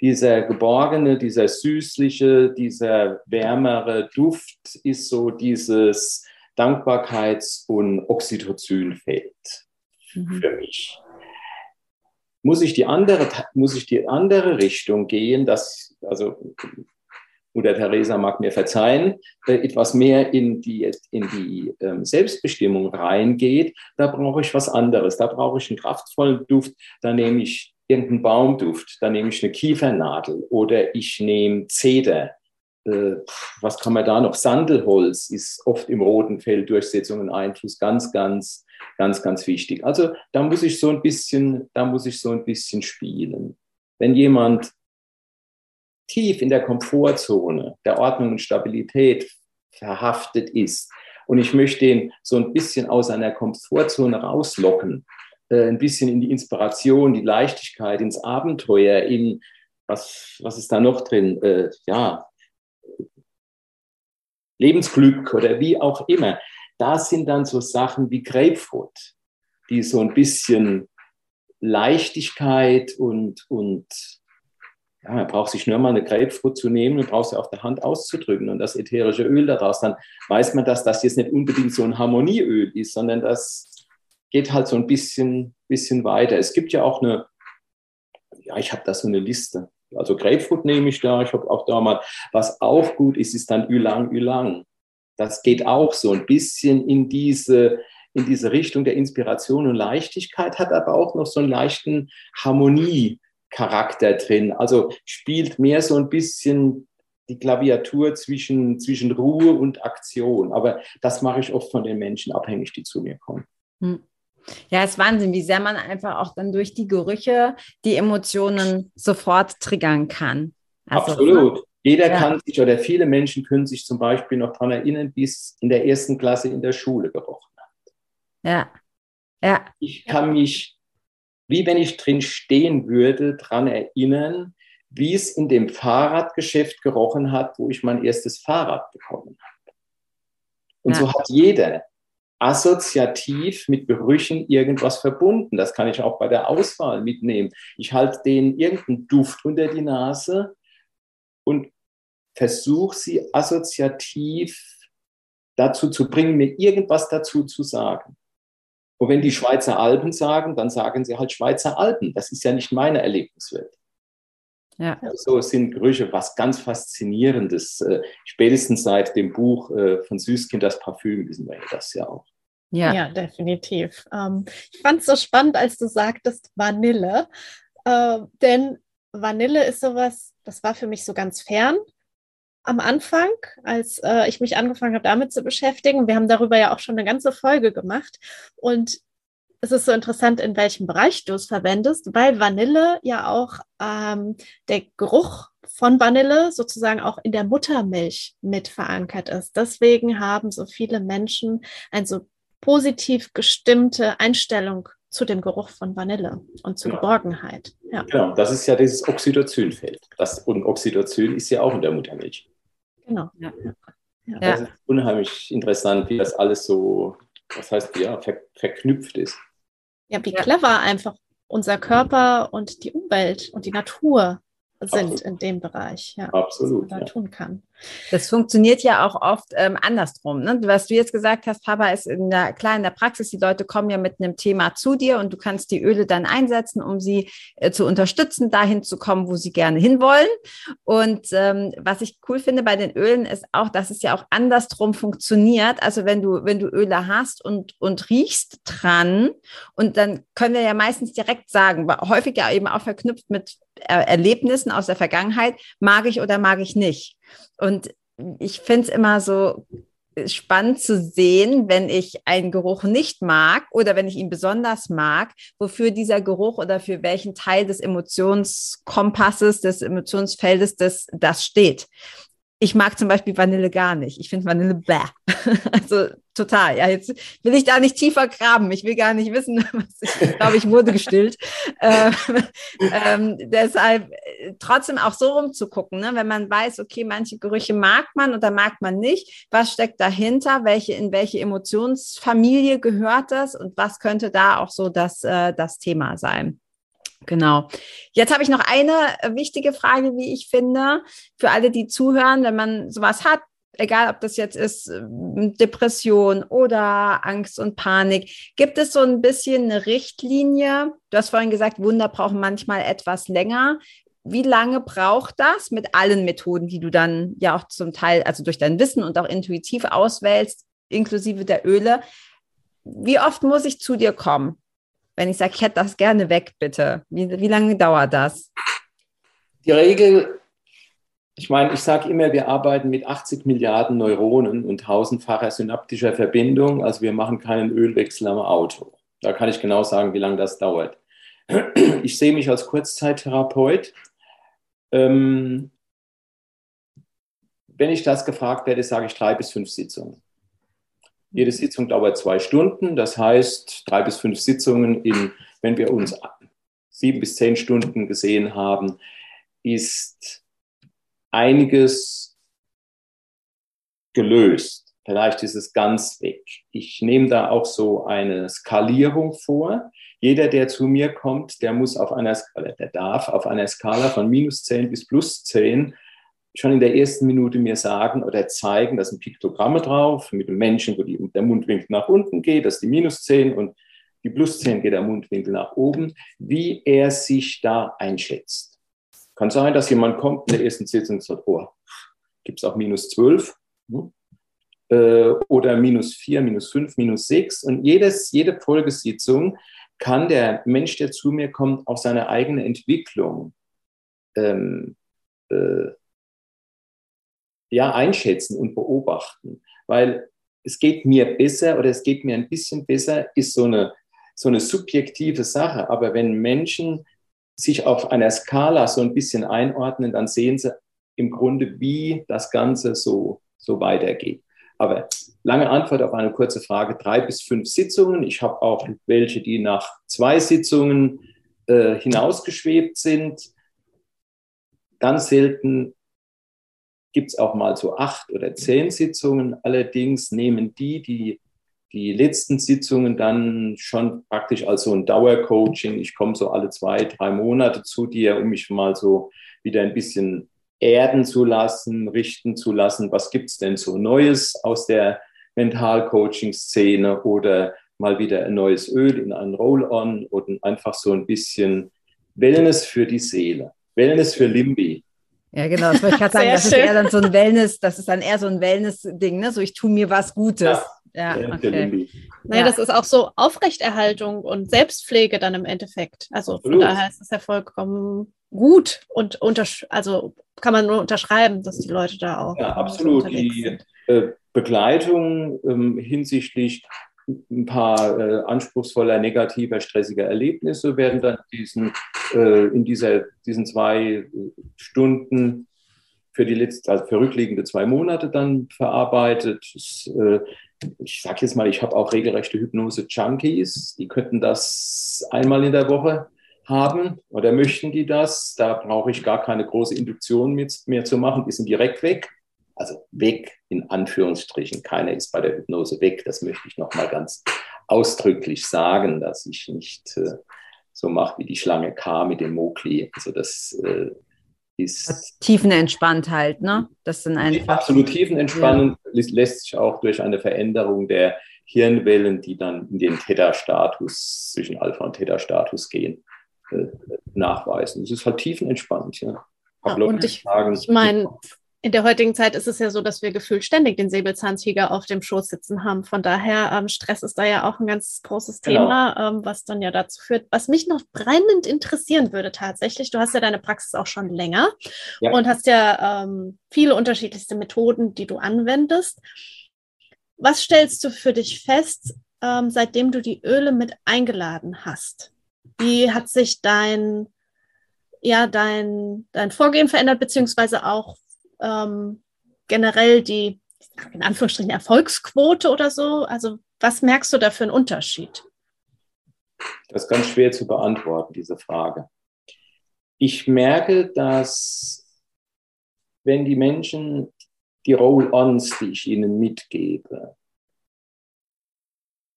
dieser geborgene, dieser süßliche, dieser wärmere Duft ist so dieses Dankbarkeits- und Oxytocinfeld mhm. für mich. Muss ich die andere, muss ich die andere Richtung gehen, dass, also Mutter Teresa mag mir verzeihen, äh, etwas mehr in die, in die ähm, Selbstbestimmung reingeht, da brauche ich was anderes. Da brauche ich einen kraftvollen Duft, da nehme ich irgendeinen Baumduft, dann nehme ich eine Kiefernadel oder ich nehme Zeder. Äh, was kann man da noch? Sandelholz ist oft im roten Feld Durchsetzung und Einfluss ganz, ganz, ganz, ganz wichtig. Also da muss ich so ein bisschen, da muss ich so ein bisschen spielen. Wenn jemand tief in der Komfortzone der Ordnung und Stabilität verhaftet ist und ich möchte ihn so ein bisschen aus seiner Komfortzone rauslocken, äh, ein bisschen in die Inspiration, die Leichtigkeit, ins Abenteuer, in was, was ist da noch drin? Äh, ja, Lebensglück oder wie auch immer. Da sind dann so Sachen wie Grapefruit, die so ein bisschen Leichtigkeit und, und ja, man braucht sich nur mal eine Grapefruit zu nehmen und braucht sie auf der Hand auszudrücken und das ätherische Öl daraus, dann weiß man, dass das jetzt nicht unbedingt so ein Harmonieöl ist, sondern das geht halt so ein bisschen, bisschen weiter. Es gibt ja auch eine, ja, ich habe da so eine Liste. Also Grapefruit nehme ich da, ich habe auch da mal, was auch gut ist, ist dann Ylang Ylang. Das geht auch so ein bisschen in diese, in diese Richtung der Inspiration und Leichtigkeit, hat aber auch noch so einen leichten Harmoniecharakter drin. Also spielt mehr so ein bisschen die Klaviatur zwischen, zwischen Ruhe und Aktion. Aber das mache ich oft von den Menschen abhängig, die zu mir kommen. Hm. Ja, es ist Wahnsinn, wie sehr man einfach auch dann durch die Gerüche die Emotionen sofort triggern kann. Also, Absolut. Ne? Jeder ja. kann sich oder viele Menschen können sich zum Beispiel noch daran erinnern, wie es in der ersten Klasse in der Schule gerochen hat. Ja. Ja. Ich kann mich, wie wenn ich drin stehen würde, daran erinnern, wie es in dem Fahrradgeschäft gerochen hat, wo ich mein erstes Fahrrad bekommen habe. Und ja. so hat jeder assoziativ mit Gerüchen irgendwas verbunden. Das kann ich auch bei der Auswahl mitnehmen. Ich halte denen irgendeinen Duft unter die Nase und versuche sie assoziativ dazu zu bringen, mir irgendwas dazu zu sagen. Und wenn die Schweizer Alpen sagen, dann sagen sie halt Schweizer Alpen. Das ist ja nicht meine Erlebniswelt. Ja. So sind Gerüche was ganz Faszinierendes. Äh, spätestens seit dem Buch äh, von Süßkind, das Parfüm, wissen wir das ja auch. Ja, ja definitiv. Ähm, ich fand es so spannend, als du sagtest Vanille. Äh, denn Vanille ist sowas, das war für mich so ganz fern am Anfang, als äh, ich mich angefangen habe, damit zu beschäftigen. Wir haben darüber ja auch schon eine ganze Folge gemacht. Und es ist so interessant, in welchem Bereich du es verwendest, weil Vanille ja auch ähm, der Geruch von Vanille sozusagen auch in der Muttermilch mit verankert ist. Deswegen haben so viele Menschen ein so positiv gestimmte Einstellung zu dem Geruch von Vanille und zur genau. Geborgenheit. Ja. Genau, das ist ja dieses Oxytocinfeld. Das, und Oxytocin ist ja auch in der Muttermilch. Genau. Ja. Ja. Das ist unheimlich interessant, wie das alles so, was heißt ja, ver verknüpft ist. Ja, wie clever einfach unser Körper und die Umwelt und die Natur sind Absolut. in dem Bereich, ja, Absolut, was man da ja. tun kann. Das funktioniert ja auch oft ähm, andersrum. Ne? Was du jetzt gesagt hast, Papa, ist in der, klar in der Praxis, die Leute kommen ja mit einem Thema zu dir und du kannst die Öle dann einsetzen, um sie äh, zu unterstützen, dahin zu kommen, wo sie gerne hinwollen. Und ähm, was ich cool finde bei den Ölen ist auch, dass es ja auch andersrum funktioniert. Also wenn du, wenn du Öle hast und, und riechst dran und dann können wir ja meistens direkt sagen, häufig ja eben auch verknüpft mit Erlebnissen aus der Vergangenheit, mag ich oder mag ich nicht. Und ich finde es immer so spannend zu sehen, wenn ich einen Geruch nicht mag oder wenn ich ihn besonders mag, wofür dieser Geruch oder für welchen Teil des Emotionskompasses, des Emotionsfeldes das, das steht. ich mag zum Beispiel Vanille gar nicht. Ich finde Vanille bäh. Also total. Ja, jetzt will ich da nicht tiefer graben. Ich will gar nicht wissen, was ich glaube, ich wurde gestillt. ähm, ähm, deshalb äh, trotzdem auch so rumzugucken, ne? wenn man weiß, okay, manche Gerüche mag man oder mag man nicht. Was steckt dahinter? Welche, in welche Emotionsfamilie gehört das? Und was könnte da auch so das, äh, das Thema sein? Genau. Jetzt habe ich noch eine äh, wichtige Frage, wie ich finde, für alle, die zuhören, wenn man sowas hat, egal ob das jetzt ist ähm, Depression oder Angst und Panik, gibt es so ein bisschen eine Richtlinie? Du hast vorhin gesagt, Wunder brauchen manchmal etwas länger. Wie lange braucht das mit allen Methoden, die du dann ja auch zum Teil, also durch dein Wissen und auch intuitiv auswählst, inklusive der Öle? Wie oft muss ich zu dir kommen? wenn ich sage, ich hätte das gerne weg, bitte? Wie, wie lange dauert das? Die Regel, ich meine, ich sage immer, wir arbeiten mit 80 Milliarden Neuronen und tausendfacher synaptischer Verbindung. Also wir machen keinen Ölwechsel am Auto. Da kann ich genau sagen, wie lange das dauert. Ich sehe mich als Kurzzeittherapeut. Ähm, wenn ich das gefragt werde, sage ich drei bis fünf Sitzungen. Jede Sitzung dauert zwei Stunden. Das heißt, drei bis fünf Sitzungen, in, wenn wir uns sieben bis zehn Stunden gesehen haben, ist einiges gelöst. Vielleicht ist es ganz weg. Ich nehme da auch so eine Skalierung vor. Jeder, der zu mir kommt, der muss auf einer Skala, der darf auf einer Skala von minus zehn bis plus zehn schon in der ersten Minute mir sagen oder zeigen, da sind Piktogramme drauf mit dem Menschen, wo die, der Mundwinkel nach unten geht, das ist die minus 10 und die plus 10 geht der Mundwinkel nach oben, wie er sich da einschätzt. Kann sein, dass jemand kommt in der ersten Sitzung sagt, oh, gibt es auch minus 12 hm? äh, oder minus 4, minus 5, minus 6 und jedes, jede Folgesitzung kann der Mensch, der zu mir kommt, auch seine eigene Entwicklung ähm, äh, ja, einschätzen und beobachten. Weil es geht mir besser oder es geht mir ein bisschen besser, ist so eine, so eine subjektive Sache. Aber wenn Menschen sich auf einer Skala so ein bisschen einordnen, dann sehen sie im Grunde, wie das Ganze so, so weitergeht. Aber lange Antwort auf eine kurze Frage, drei bis fünf Sitzungen. Ich habe auch welche, die nach zwei Sitzungen äh, hinausgeschwebt sind. Ganz selten gibt es auch mal so acht oder zehn Sitzungen. Allerdings nehmen die, die die letzten Sitzungen dann schon praktisch als so ein Dauercoaching. Ich komme so alle zwei, drei Monate zu dir, um mich mal so wieder ein bisschen erden zu lassen, richten zu lassen. Was gibt es denn so Neues aus der Mental-Coaching-Szene oder mal wieder ein neues Öl in einen Roll-On oder einfach so ein bisschen Wellness für die Seele, Wellness für Limbi. Ja, genau, das wollte ich gerade sagen. das schön. ist eher dann so ein Wellness, das ist dann eher so ein Wellness-Ding, ne? So ich tue mir was Gutes. Ja, ja okay. Naja, das ist auch so Aufrechterhaltung und Selbstpflege dann im Endeffekt. Also Absolut. von daher ist es ja vollkommen gut und also kann man nur unterschreiben, dass die Leute da auch. Ja, absolut. Die äh, Begleitung ähm, hinsichtlich ein paar äh, anspruchsvoller, negativer, stressiger Erlebnisse werden dann diesen, äh, in dieser, diesen zwei Stunden für die letzte, also für rückliegende zwei Monate dann verarbeitet. Das, äh, ich sage jetzt mal, ich habe auch regelrechte Hypnose-Junkies, die könnten das einmal in der Woche haben oder möchten die das. Da brauche ich gar keine große Induktion mehr zu machen, die sind direkt weg also weg in Anführungsstrichen. Keiner ist bei der Hypnose weg. Das möchte ich nochmal ganz ausdrücklich sagen, dass ich nicht äh, so mache wie die Schlange K mit dem Mokli. Also das äh, ist. Tiefenentspannt halt, ne? Das sind einfach. Absolut tiefenentspannend ja. lässt sich auch durch eine Veränderung der Hirnwellen, die dann in den Theta-Status, zwischen Alpha- und Theta-Status gehen, äh, nachweisen. Es ist halt tiefenentspannt, ja. ja und ich, ich meine, in der heutigen Zeit ist es ja so, dass wir gefühlt ständig den Säbelzahntiger auf dem Schoß sitzen haben. Von daher, ähm, Stress ist da ja auch ein ganz großes genau. Thema, ähm, was dann ja dazu führt, was mich noch brennend interessieren würde tatsächlich. Du hast ja deine Praxis auch schon länger ja. und hast ja ähm, viele unterschiedlichste Methoden, die du anwendest. Was stellst du für dich fest, ähm, seitdem du die Öle mit eingeladen hast? Wie hat sich dein ja, dein, dein Vorgehen verändert, beziehungsweise auch ähm, generell die, in Anführungsstrichen, Erfolgsquote oder so? Also was merkst du da für einen Unterschied? Das ist ganz schwer zu beantworten, diese Frage. Ich merke, dass wenn die Menschen die Roll-ons, die ich ihnen mitgebe,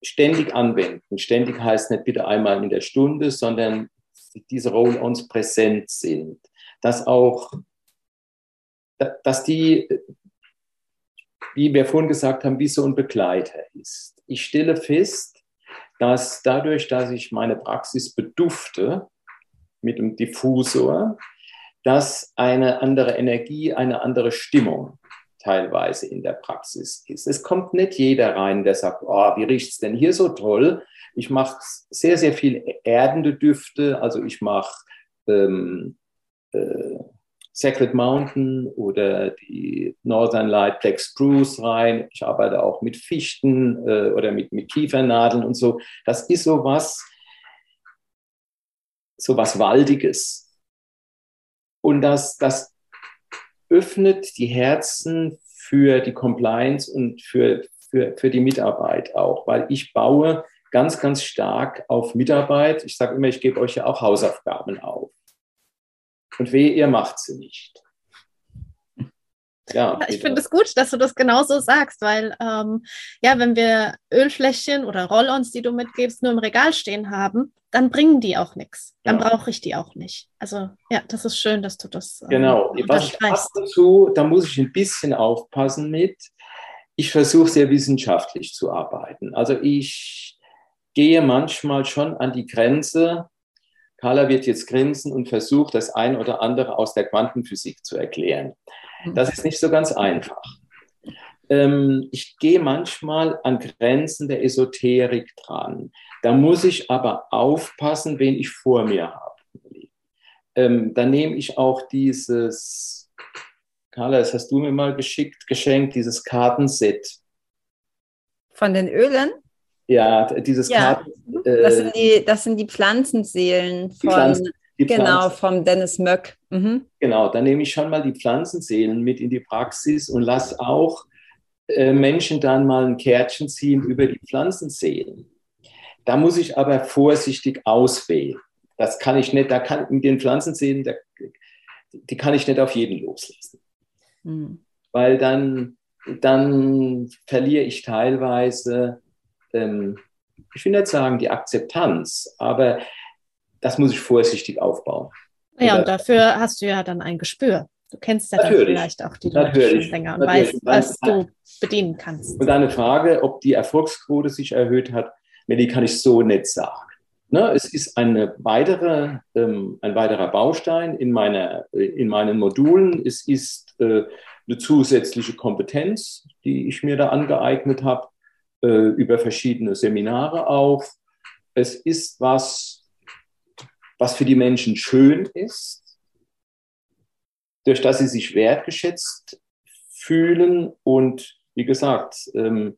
ständig anwenden. Ständig heißt nicht bitte einmal in der Stunde, sondern diese Roll-ons präsent sind. Dass auch, dass die, wie wir vorhin gesagt haben, wie so ein Begleiter ist. Ich stelle fest, dass dadurch, dass ich meine Praxis bedufte mit dem Diffusor, dass eine andere Energie, eine andere Stimmung teilweise in der Praxis ist. Es kommt nicht jeder rein, der sagt, oh, wie riecht es denn hier so toll? Ich mache sehr, sehr viel erdende Düfte. Also ich mache ähm, äh, Sacred Mountain oder die Northern Light Black Spruce rein. Ich arbeite auch mit Fichten äh, oder mit, mit Kiefernadeln und so. Das ist sowas, sowas Waldiges. Und das, das öffnet die Herzen für die Compliance und für, für, für die Mitarbeit auch, weil ich baue ganz, ganz stark auf Mitarbeit. Ich sage immer, ich gebe euch ja auch Hausaufgaben auf. Und wehe, ihr macht sie nicht. Ja, ich finde es gut, dass du das genauso sagst, weil ähm, ja, wenn wir Ölfläschchen oder Roll-ons, die du mitgibst, nur im Regal stehen haben, dann bringen die auch nichts. Dann ja. brauche ich die auch nicht. Also ja, das ist schön, dass du das. Ähm, genau. Was ich ab und zu, da muss ich ein bisschen aufpassen mit. Ich versuche sehr wissenschaftlich zu arbeiten. Also ich gehe manchmal schon an die Grenze. Carla wird jetzt grinsen und versucht, das ein oder andere aus der Quantenphysik zu erklären. Das ist nicht so ganz einfach. Ähm, ich gehe manchmal an Grenzen der Esoterik dran. Da muss ich aber aufpassen, wen ich vor mir habe. Ähm, dann nehme ich auch dieses, Carla, das hast du mir mal geschickt, geschenkt, dieses Kartenset. Von den Ölen? Ja, dieses ja. Karten. Äh, das, sind die, das sind die Pflanzenseelen von, Pflanzen, die genau, Pflanzen. vom Dennis Möck. Mhm. Genau, dann nehme ich schon mal die Pflanzenseelen mit in die Praxis und lasse auch äh, Menschen dann mal ein Kärtchen ziehen über die Pflanzenseelen. Da muss ich aber vorsichtig auswählen. Das kann ich nicht, da kann mit den Pflanzenseelen, da, die kann ich nicht auf jeden loslassen. Mhm. Weil dann, dann verliere ich teilweise, ähm, ich will nicht sagen die Akzeptanz, aber das muss ich vorsichtig aufbauen. Ja, und dafür hast du ja dann ein Gespür. Du kennst ja dann vielleicht auch die Leute natürlich, schon länger und weißt, was du bedienen kannst. Und deine Frage, ob die Erfolgsquote sich erhöht hat, Melli, kann ich so nicht sagen. Ne, es ist eine weitere, ähm, ein weiterer Baustein in, meiner, in meinen Modulen. Es ist äh, eine zusätzliche Kompetenz, die ich mir da angeeignet habe, äh, über verschiedene Seminare auch. Es ist was, was für die Menschen schön ist, durch das sie sich wertgeschätzt fühlen und wie gesagt, ähm,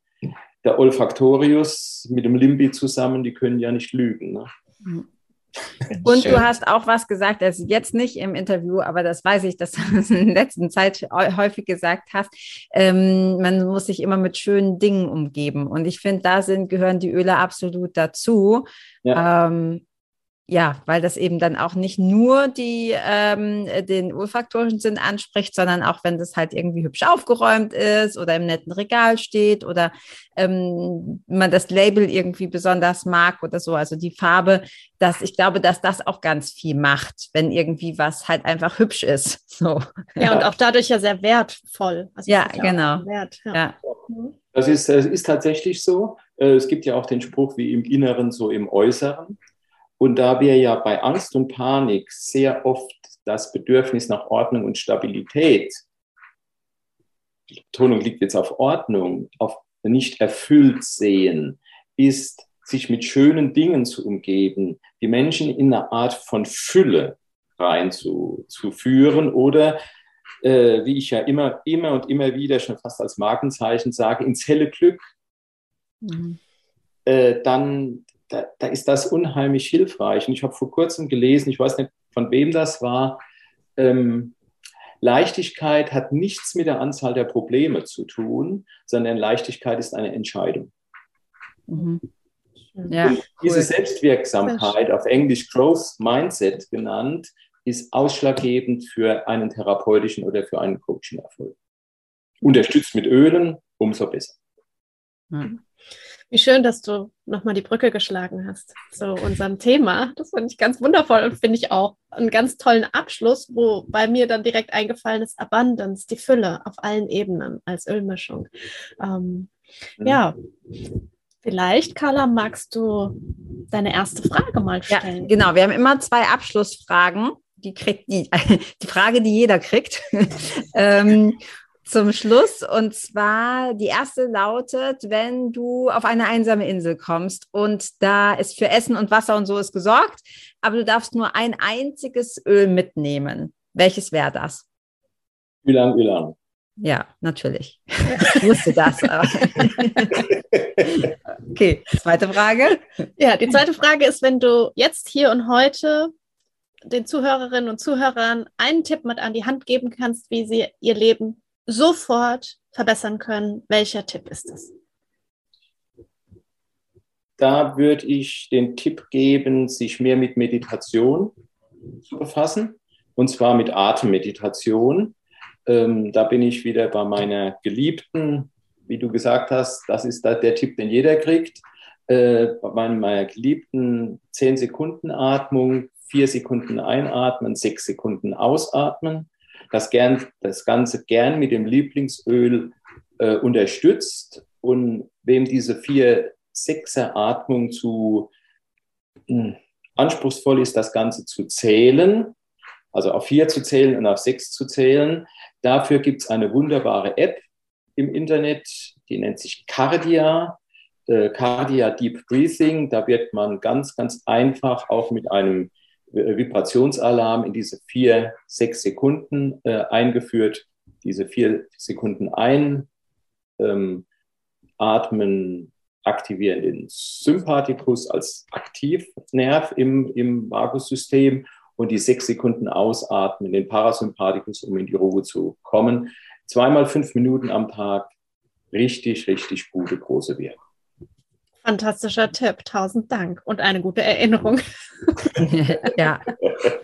der Olfaktorius mit dem Limbi zusammen, die können ja nicht lügen. Ne? Und Schön. du hast auch was gesagt, also jetzt nicht im Interview, aber das weiß ich, dass du es in der letzten Zeit häufig gesagt hast. Ähm, man muss sich immer mit schönen Dingen umgeben. Und ich finde, da sind, gehören die Öle absolut dazu. Ja. Ähm, ja, weil das eben dann auch nicht nur die, ähm, den olfaktorischen Sinn anspricht, sondern auch wenn das halt irgendwie hübsch aufgeräumt ist oder im netten Regal steht oder ähm, man das Label irgendwie besonders mag oder so. Also die Farbe, dass ich glaube, dass das auch ganz viel macht, wenn irgendwie was halt einfach hübsch ist. So. Ja, und auch dadurch ja sehr wertvoll. Also ja, genau. Wert, ja. ja. Das ist, das ist tatsächlich so. Äh, es gibt ja auch den Spruch, wie im Inneren, so im Äußeren. Und da wir ja bei Angst und Panik sehr oft das Bedürfnis nach Ordnung und Stabilität, die Betonung liegt jetzt auf Ordnung, auf nicht erfüllt sehen, ist, sich mit schönen Dingen zu umgeben, die Menschen in eine Art von Fülle reinzuführen oder äh, wie ich ja immer, immer und immer wieder schon fast als Markenzeichen sage, ins helle Glück. Mhm. Äh, dann da, da ist das unheimlich hilfreich. Und ich habe vor kurzem gelesen, ich weiß nicht, von wem das war, ähm, Leichtigkeit hat nichts mit der Anzahl der Probleme zu tun, sondern Leichtigkeit ist eine Entscheidung. Mhm. Ja, cool. diese Selbstwirksamkeit, auf Englisch Growth Mindset genannt, ist ausschlaggebend für einen therapeutischen oder für einen Coaching-Erfolg. Unterstützt mit Ölen, umso besser. Mhm. Wie schön, dass du nochmal die Brücke geschlagen hast zu unserem Thema. Das finde ich ganz wundervoll und finde ich auch einen ganz tollen Abschluss, wo bei mir dann direkt eingefallen ist Abundance, die Fülle auf allen Ebenen als Ölmischung. Ähm. Ja, vielleicht, Carla, magst du deine erste Frage mal stellen? Ja, genau. Wir haben immer zwei Abschlussfragen. Die kriegt die, die Frage, die jeder kriegt. ähm, zum Schluss. Und zwar die erste lautet, wenn du auf eine einsame Insel kommst und da ist für Essen und Wasser und so ist gesorgt, aber du darfst nur ein einziges Öl mitnehmen. Welches wäre das? Ülang, Ülang. Ja, natürlich. Ich wusste das. okay, zweite Frage. Ja, die zweite Frage ist, wenn du jetzt hier und heute den Zuhörerinnen und Zuhörern einen Tipp mit an die Hand geben kannst, wie sie ihr Leben sofort verbessern können. Welcher Tipp ist es? Da würde ich den Tipp geben, sich mehr mit Meditation zu befassen, und zwar mit Atemmeditation. Ähm, da bin ich wieder bei meiner Geliebten, wie du gesagt hast, das ist da der Tipp, den jeder kriegt. Äh, bei meiner geliebten 10 Sekunden Atmung, 4 Sekunden einatmen, 6 Sekunden ausatmen das, gern, das Ganze gern mit dem Lieblingsöl äh, unterstützt. Und wem diese vier Sechser Atmung zu mh, hm, anspruchsvoll ist, das Ganze zu zählen, also auf vier zu zählen und auf sechs zu zählen, dafür gibt es eine wunderbare App im Internet, die nennt sich Cardia. Äh, Cardia Deep Breathing. Da wird man ganz, ganz einfach auch mit einem Vibrationsalarm in diese vier, sechs Sekunden äh, eingeführt. Diese vier Sekunden ein, ähm, atmen, aktivieren den Sympathikus als Aktivnerv im, im Vagussystem und die sechs Sekunden ausatmen, den Parasympathikus, um in die Ruhe zu kommen. Zweimal fünf Minuten am Tag, richtig, richtig gute, große Wirkung. Fantastischer Tipp, tausend Dank und eine gute Erinnerung. ja,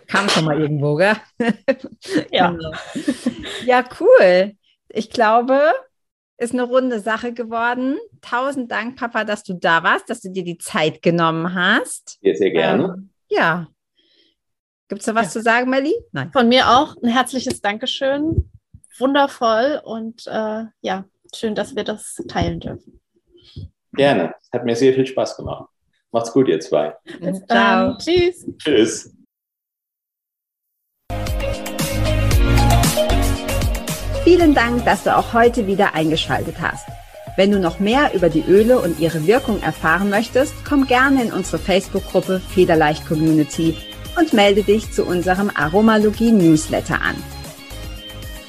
kam schon mal irgendwo, gell? ja. Genau. Ja, cool. Ich glaube, ist eine runde Sache geworden. Tausend Dank, Papa, dass du da warst, dass du dir die Zeit genommen hast. Sehr, sehr gerne. Ähm, ja. Gibt es da was ja. zu sagen, Melli? Nein. Von mir auch ein herzliches Dankeschön. Wundervoll und äh, ja, schön, dass wir das teilen dürfen. Gerne. Es hat mir sehr viel Spaß gemacht. Macht's gut, ihr zwei. Bis Ciao. Tschüss. Tschüss. Vielen Dank, dass du auch heute wieder eingeschaltet hast. Wenn du noch mehr über die Öle und ihre Wirkung erfahren möchtest, komm gerne in unsere Facebook-Gruppe Federleicht Community und melde dich zu unserem Aromalogie Newsletter an.